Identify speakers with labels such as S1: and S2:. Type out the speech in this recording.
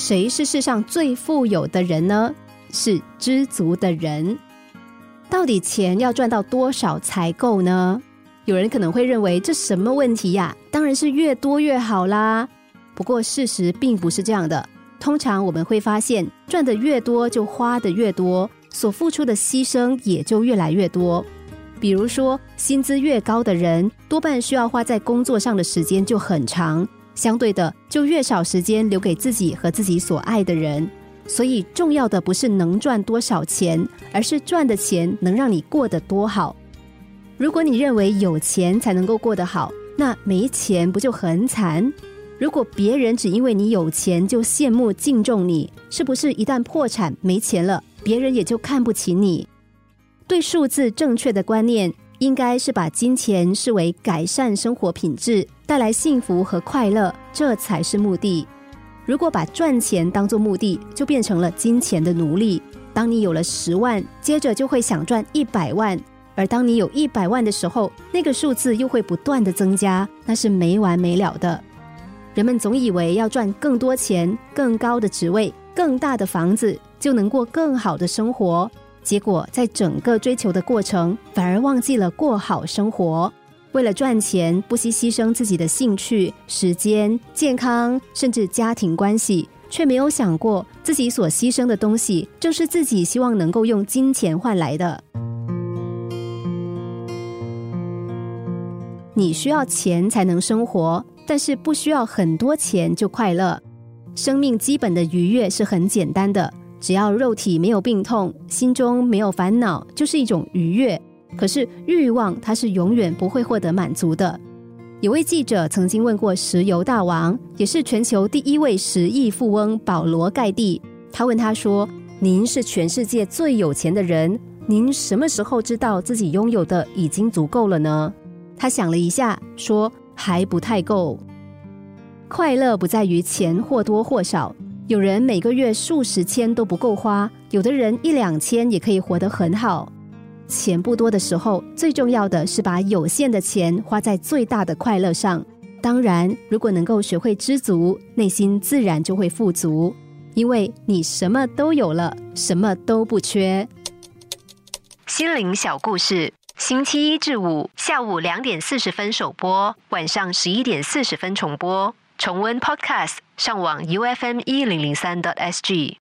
S1: 谁是世上最富有的人呢？是知足的人。到底钱要赚到多少才够呢？有人可能会认为这什么问题呀？当然是越多越好啦。不过事实并不是这样的。通常我们会发现，赚的越多就花的越多，所付出的牺牲也就越来越多。比如说，薪资越高的人，多半需要花在工作上的时间就很长，相对的就越少时间留给自己和自己所爱的人。所以，重要的不是能赚多少钱，而是赚的钱能让你过得多好。如果你认为有钱才能够过得好，那没钱不就很惨？如果别人只因为你有钱就羡慕敬重你，是不是一旦破产没钱了，别人也就看不起你？对数字正确的观念，应该是把金钱视为改善生活品质、带来幸福和快乐，这才是目的。如果把赚钱当做目的，就变成了金钱的奴隶。当你有了十万，接着就会想赚一百万。而当你有一百万的时候，那个数字又会不断的增加，那是没完没了的。人们总以为要赚更多钱、更高的职位、更大的房子，就能过更好的生活。结果在整个追求的过程，反而忘记了过好生活。为了赚钱，不惜牺牲自己的兴趣、时间、健康，甚至家庭关系，却没有想过自己所牺牲的东西，正是自己希望能够用金钱换来的。你需要钱才能生活，但是不需要很多钱就快乐。生命基本的愉悦是很简单的，只要肉体没有病痛，心中没有烦恼，就是一种愉悦。可是欲望它是永远不会获得满足的。有位记者曾经问过石油大王，也是全球第一位十亿富翁保罗盖蒂，他问他说：“您是全世界最有钱的人，您什么时候知道自己拥有的已经足够了呢？”他想了一下，说：“还不太够。快乐不在于钱或多或少，有人每个月数十千都不够花，有的人一两千也可以活得很好。钱不多的时候，最重要的是把有限的钱花在最大的快乐上。当然，如果能够学会知足，内心自然就会富足，因为你什么都有了，什么都不缺。”心灵小故事。星期一至五下午两点四十分首播，晚上十一点四十分重播。重温 Podcast，上网 U F M 一零零三 t S G。